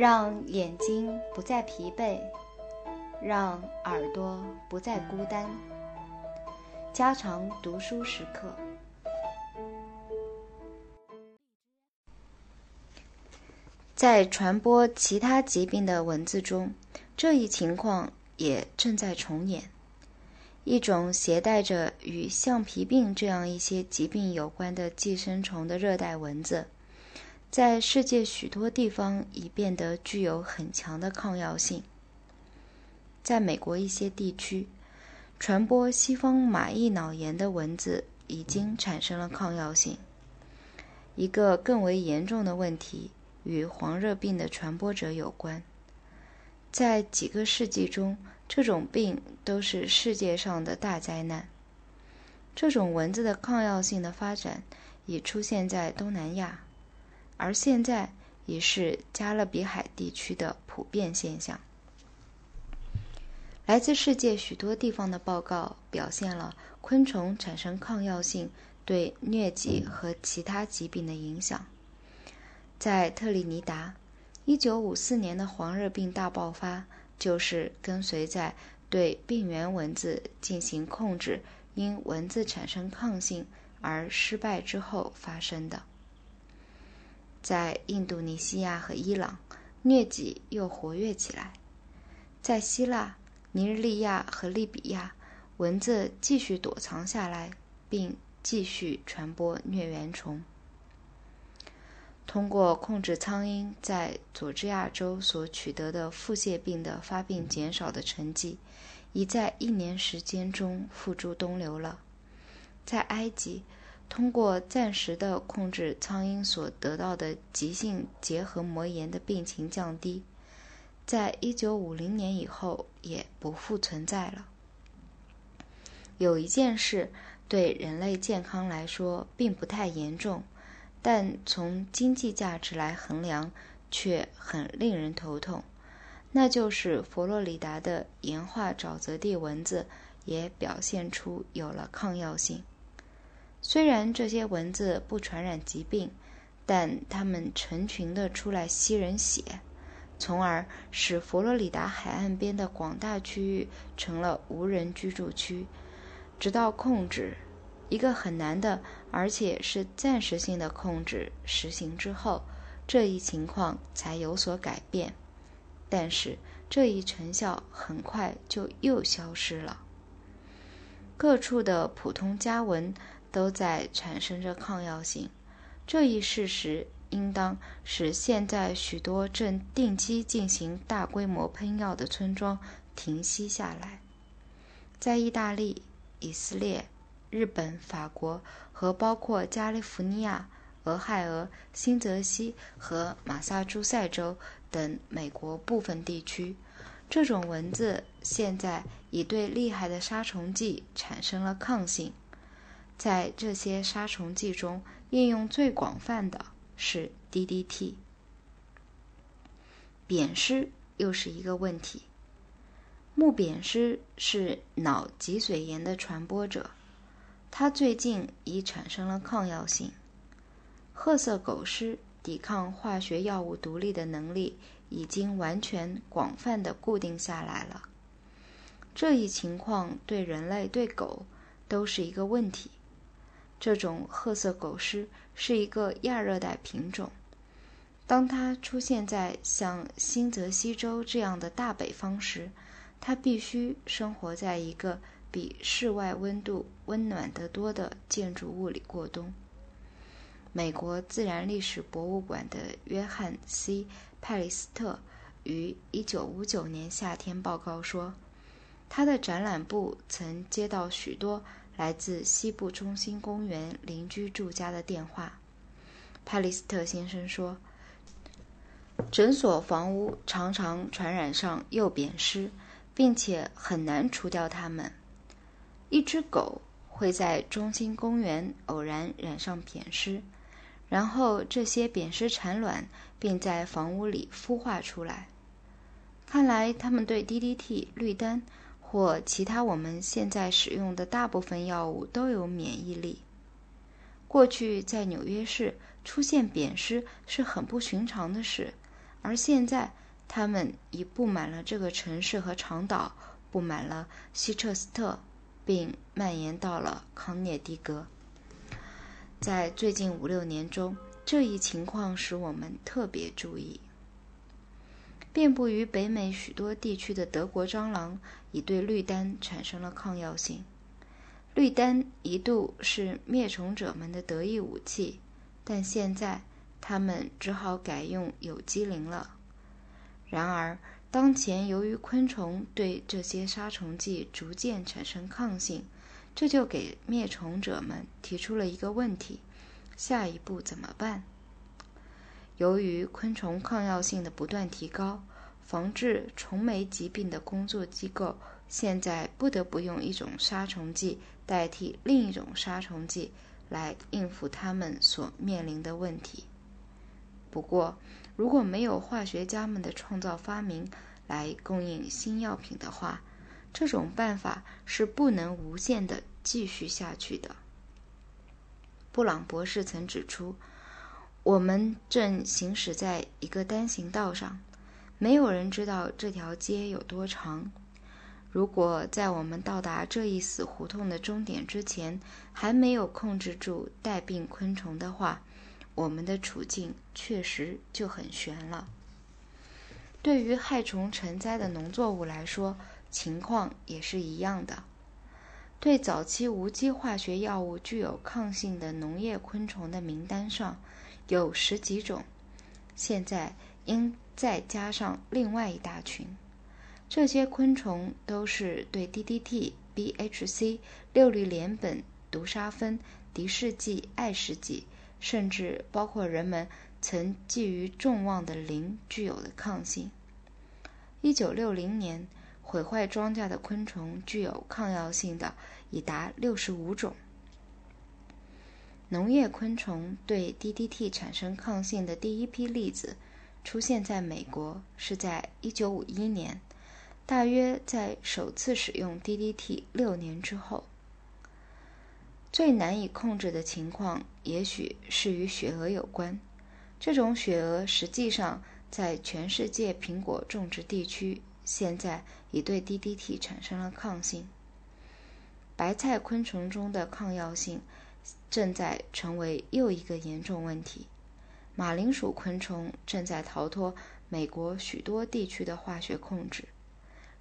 让眼睛不再疲惫，让耳朵不再孤单。加长读书时刻。在传播其他疾病的文字中，这一情况也正在重演。一种携带着与橡皮病这样一些疾病有关的寄生虫的热带蚊子，在世界许多地方已变得具有很强的抗药性。在美国一些地区，传播西方马益脑炎的蚊子已经产生了抗药性。一个更为严重的问题与黄热病的传播者有关，在几个世纪中。这种病都是世界上的大灾难。这种蚊子的抗药性的发展已出现在东南亚，而现在已是加勒比海地区的普遍现象。来自世界许多地方的报告表现了昆虫产生抗药性对疟疾和其他疾病的影响。在特立尼达，1954年的黄热病大爆发。就是跟随在对病原蚊子进行控制，因蚊子产生抗性而失败之后发生的。在印度尼西亚和伊朗，疟疾又活跃起来；在希腊、尼日利亚和利比亚，蚊子继续躲藏下来，并继续传播疟原虫。通过控制苍蝇在佐治亚州所取得的腹泻病的发病减少的成绩，已在一年时间中付诸东流了。在埃及，通过暂时的控制苍蝇所得到的急性结核膜炎的病情降低，在一九五零年以后也不复存在了。有一件事对人类健康来说并不太严重。但从经济价值来衡量，却很令人头痛。那就是佛罗里达的盐化沼泽地蚊子也表现出有了抗药性。虽然这些蚊子不传染疾病，但它们成群的出来吸人血，从而使佛罗里达海岸边的广大区域成了无人居住区，直到控制。一个很难的，而且是暂时性的控制实行之后，这一情况才有所改变。但是这一成效很快就又消失了。各处的普通家蚊都在产生着抗药性，这一事实应当使现在许多正定期进行大规模喷药的村庄停息下来。在意大利、以色列。日本、法国和包括加利福尼亚、俄亥俄、新泽西和马萨诸塞州等美国部分地区，这种蚊子现在已对厉害的杀虫剂产生了抗性。在这些杀虫剂中，应用最广泛的是 DDT。扁虱又是一个问题。木扁虱是脑脊髓炎的传播者。它最近已产生了抗药性。褐色狗虱抵抗化学药物独立的能力已经完全广泛的固定下来了。这一情况对人类对狗都是一个问题。这种褐色狗虱是一个亚热带品种。当它出现在像新泽西州这样的大北方时，它必须生活在一个。比室外温度温暖得多的建筑物里过冬。美国自然历史博物馆的约翰 ·C· 派利斯特于1959年夏天报告说，他的展览部曾接到许多来自西部中心公园邻居住家的电话。派利斯特先生说，诊所房屋常常传染上幼扁虱，并且很难除掉它们。一只狗会在中心公园偶然染上扁虱，然后这些扁虱产卵，并在房屋里孵化出来。看来它们对 DDT、氯丹或其他我们现在使用的大部分药物都有免疫力。过去在纽约市出现扁虱是很不寻常的事，而现在它们已布满了这个城市和长岛，布满了希彻斯特，并蔓延到了康涅狄格。在最近五六年中，这一情况使我们特别注意。遍布于北美许多地区的德国蟑螂已对绿丹产生了抗药性。绿丹一度是灭虫者们的得意武器，但现在他们只好改用有机磷了。然而，当前由于昆虫对这些杀虫剂逐渐产生抗性，这就给灭虫者们提出了一个问题：下一步怎么办？由于昆虫抗药性的不断提高，防治虫媒疾病的工作机构现在不得不用一种杀虫剂代替另一种杀虫剂来应付他们所面临的问题。不过，如果没有化学家们的创造发明来供应新药品的话，这种办法是不能无限的继续下去的。布朗博士曾指出。我们正行驶在一个单行道上，没有人知道这条街有多长。如果在我们到达这一死胡同的终点之前还没有控制住带病昆虫的话，我们的处境确实就很悬了。对于害虫成灾的农作物来说，情况也是一样的。对早期无机化学药物具有抗性的农业昆虫的名单上。有十几种，现在应再加上另外一大群。这些昆虫都是对 DDT、BHC、六氯联苯、毒沙芬、敌视剂、爱石剂，甚至包括人们曾寄予众望的磷具有的抗性。一九六零年，毁坏庄稼的昆虫具有抗药性的已达六十五种。农业昆虫对 DDT 产生抗性的第一批例子出现在美国，是在1951年，大约在首次使用 DDT 六年之后。最难以控制的情况，也许是与雪蛾有关。这种雪蛾实际上在全世界苹果种植地区现在已对 DDT 产生了抗性。白菜昆虫中的抗药性。正在成为又一个严重问题。马铃薯昆虫正在逃脱美国许多地区的化学控制。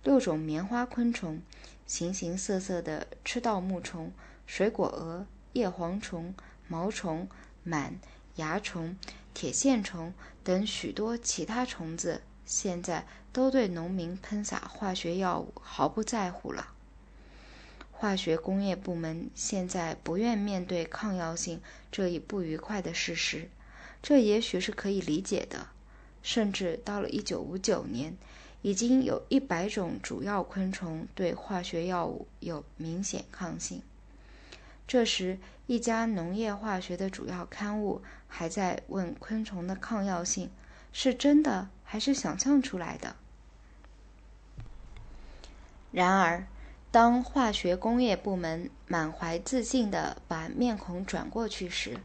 六种棉花昆虫、形形色色的吃稻牧虫、水果蛾、叶蝗虫、毛虫、螨、蚜虫、铁线虫等许多其他虫子，现在都对农民喷洒化学药物毫不在乎了。化学工业部门现在不愿面对抗药性这一不愉快的事实，这也许是可以理解的。甚至到了1959年，已经有一百种主要昆虫对化学药物有明显抗性。这时，一家农业化学的主要刊物还在问昆虫的抗药性是真的还是想象出来的。然而。当化学工业部门满怀自信地把面孔转过去时，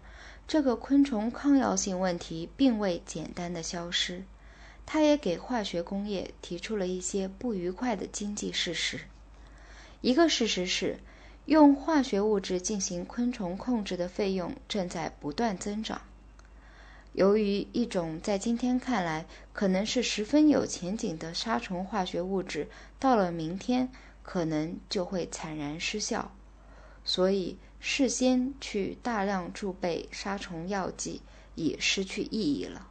这个昆虫抗药性问题并未简单的消失，它也给化学工业提出了一些不愉快的经济事实。一个事实是，用化学物质进行昆虫控制的费用正在不断增长。由于一种在今天看来可能是十分有前景的杀虫化学物质，到了明天。可能就会惨然失效，所以事先去大量贮备杀虫药剂已失去意义了。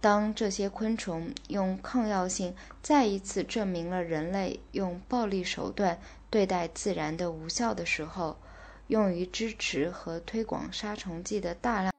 当这些昆虫用抗药性再一次证明了人类用暴力手段对待自然的无效的时候，用于支持和推广杀虫剂的大量。